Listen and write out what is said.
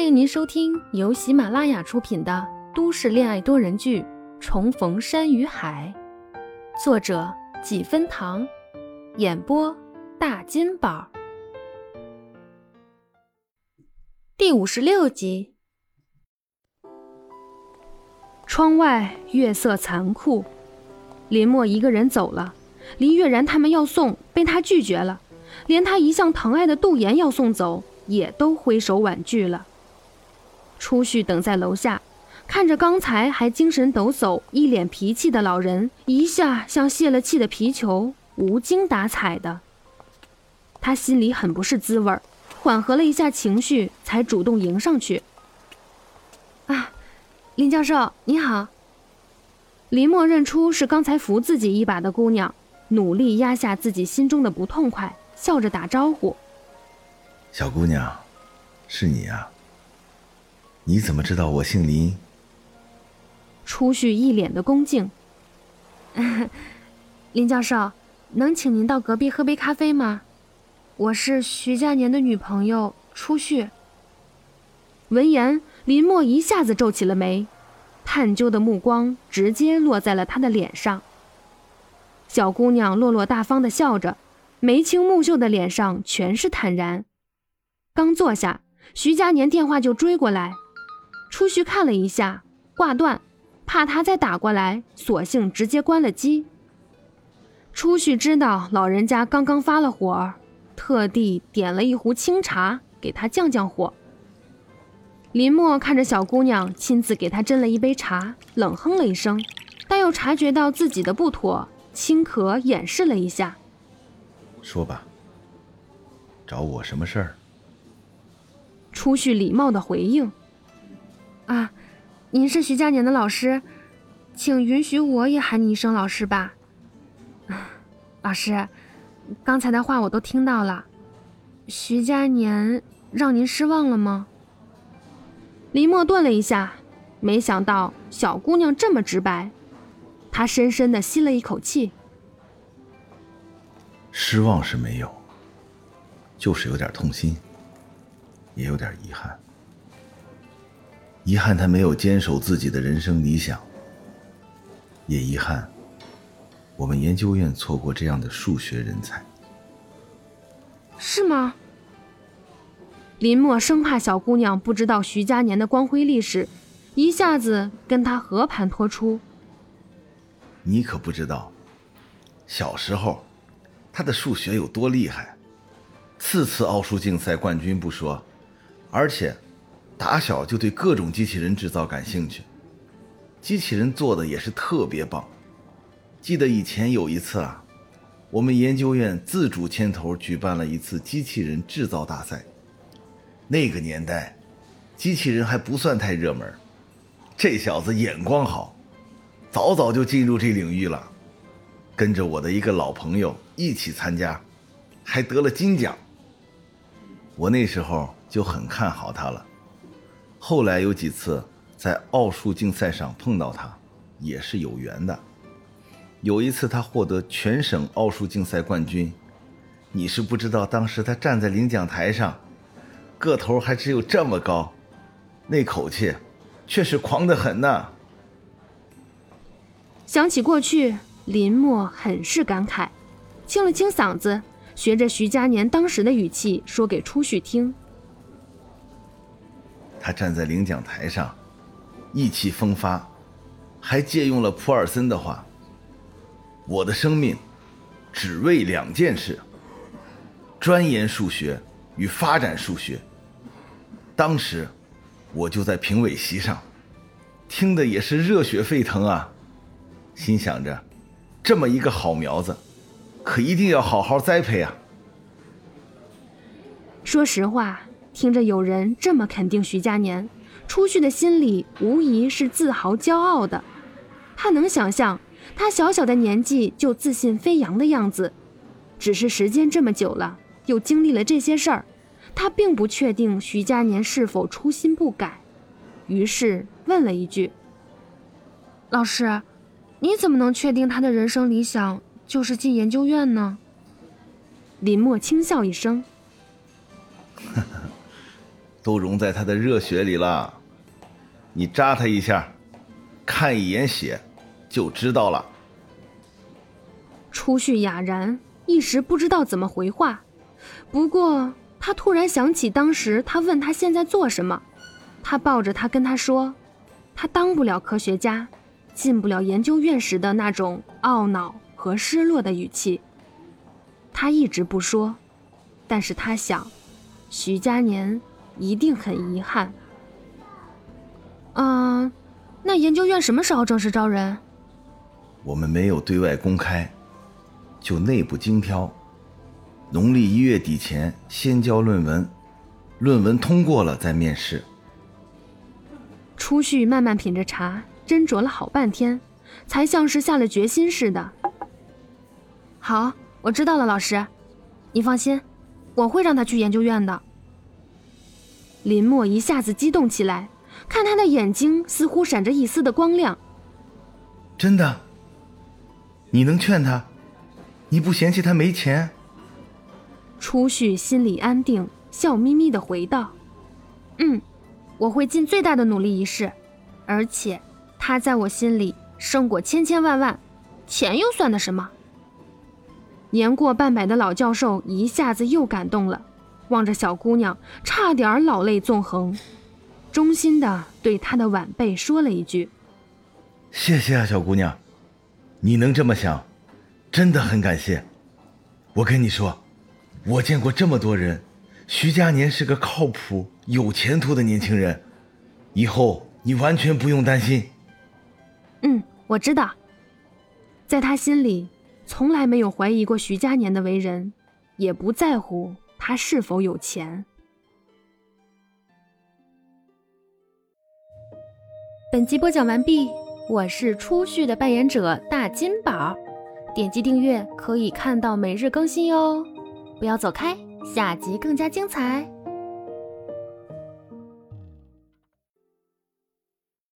欢迎您收听由喜马拉雅出品的都市恋爱多人剧《重逢山与海》，作者几分糖，演播大金宝，第五十六集。窗外月色残酷，林墨一个人走了，林月然他们要送，被他拒绝了，连他一向疼爱的杜岩要送走。也都挥手婉拒了。出去等在楼下，看着刚才还精神抖擞、一脸脾气的老人，一下像泄了气的皮球，无精打采的。他心里很不是滋味儿，缓和了一下情绪，才主动迎上去。啊，林教授你好。林默认出是刚才扶自己一把的姑娘，努力压下自己心中的不痛快，笑着打招呼。小姑娘，是你呀？你怎么知道我姓林？初旭一脸的恭敬。林教授，能请您到隔壁喝杯咖啡吗？我是徐佳年的女朋友初旭。闻言，林墨一下子皱起了眉，探究的目光直接落在了他的脸上。小姑娘落落大方的笑着，眉清目秀的脸上全是坦然。刚坐下，徐佳年电话就追过来。初旭看了一下，挂断，怕他再打过来，索性直接关了机。初旭知道老人家刚刚发了火，特地点了一壶清茶给他降降火。林墨看着小姑娘亲自给他斟了一杯茶，冷哼了一声，但又察觉到自己的不妥，轻咳掩饰了一下。说吧，找我什么事儿？初旭礼貌的回应：“啊，您是徐佳年的老师，请允许我也喊你一声老师吧。老师，刚才的话我都听到了，徐佳年让您失望了吗？”林墨顿了一下，没想到小姑娘这么直白，他深深的吸了一口气：“失望是没有，就是有点痛心。”也有点遗憾，遗憾他没有坚守自己的人生理想，也遗憾我们研究院错过这样的数学人才。是吗？林墨生怕小姑娘不知道徐佳年的光辉历史，一下子跟他和盘托出。你可不知道，小时候他的数学有多厉害，次次奥数竞赛冠军不说。而且，打小就对各种机器人制造感兴趣，机器人做的也是特别棒。记得以前有一次啊，我们研究院自主牵头举办了一次机器人制造大赛。那个年代，机器人还不算太热门，这小子眼光好，早早就进入这领域了，跟着我的一个老朋友一起参加，还得了金奖。我那时候。就很看好他了。后来有几次在奥数竞赛上碰到他，也是有缘的。有一次他获得全省奥数竞赛冠军，你是不知道，当时他站在领奖台上，个头还只有这么高，那口气却是狂得很呐。想起过去，林默很是感慨，清了清嗓子，学着徐佳年当时的语气说给初旭听。他站在领奖台上，意气风发，还借用了普尔森的话：“我的生命只为两件事：钻研数学与发展数学。”当时我就在评委席上，听的也是热血沸腾啊！心想着，这么一个好苗子，可一定要好好栽培啊！说实话。听着有人这么肯定徐佳年，初旭的心里无疑是自豪骄傲的。他能想象他小小的年纪就自信飞扬的样子，只是时间这么久了，又经历了这些事儿，他并不确定徐佳年是否初心不改，于是问了一句：“老师，你怎么能确定他的人生理想就是进研究院呢？”林墨轻笑一声。都融在他的热血里了。你扎他一下，看一眼血，就知道了。初旭哑然，一时不知道怎么回话。不过他突然想起当时他问他现在做什么，他抱着他跟他说，他当不了科学家，进不了研究院时的那种懊恼和失落的语气。他一直不说，但是他想，徐佳年一定很遗憾。嗯，那研究院什么时候正式招人？我们没有对外公开，就内部精挑。农历一月底前先交论文，论文通过了再面试。初旭慢慢品着茶，斟酌了好半天，才像是下了决心似的。好，我知道了，老师，你放心，我会让他去研究院的。林墨一下子激动起来。看他的眼睛似乎闪着一丝的光亮。真的？你能劝他？你不嫌弃他没钱？初旭心里安定，笑眯眯的回道：“嗯，我会尽最大的努力一试。而且，他在我心里胜过千千万万，钱又算得什么？”年过半百的老教授一下子又感动了，望着小姑娘，差点老泪纵横。衷心的对他的晚辈说了一句：“谢谢啊，小姑娘，你能这么想，真的很感谢。我跟你说，我见过这么多人，徐佳年是个靠谱、有前途的年轻人，以后你完全不用担心。”嗯，我知道，在他心里从来没有怀疑过徐佳年的为人，也不在乎他是否有钱。本集播讲完毕，我是初旭的扮演者大金宝，点击订阅可以看到每日更新哟，不要走开，下集更加精彩。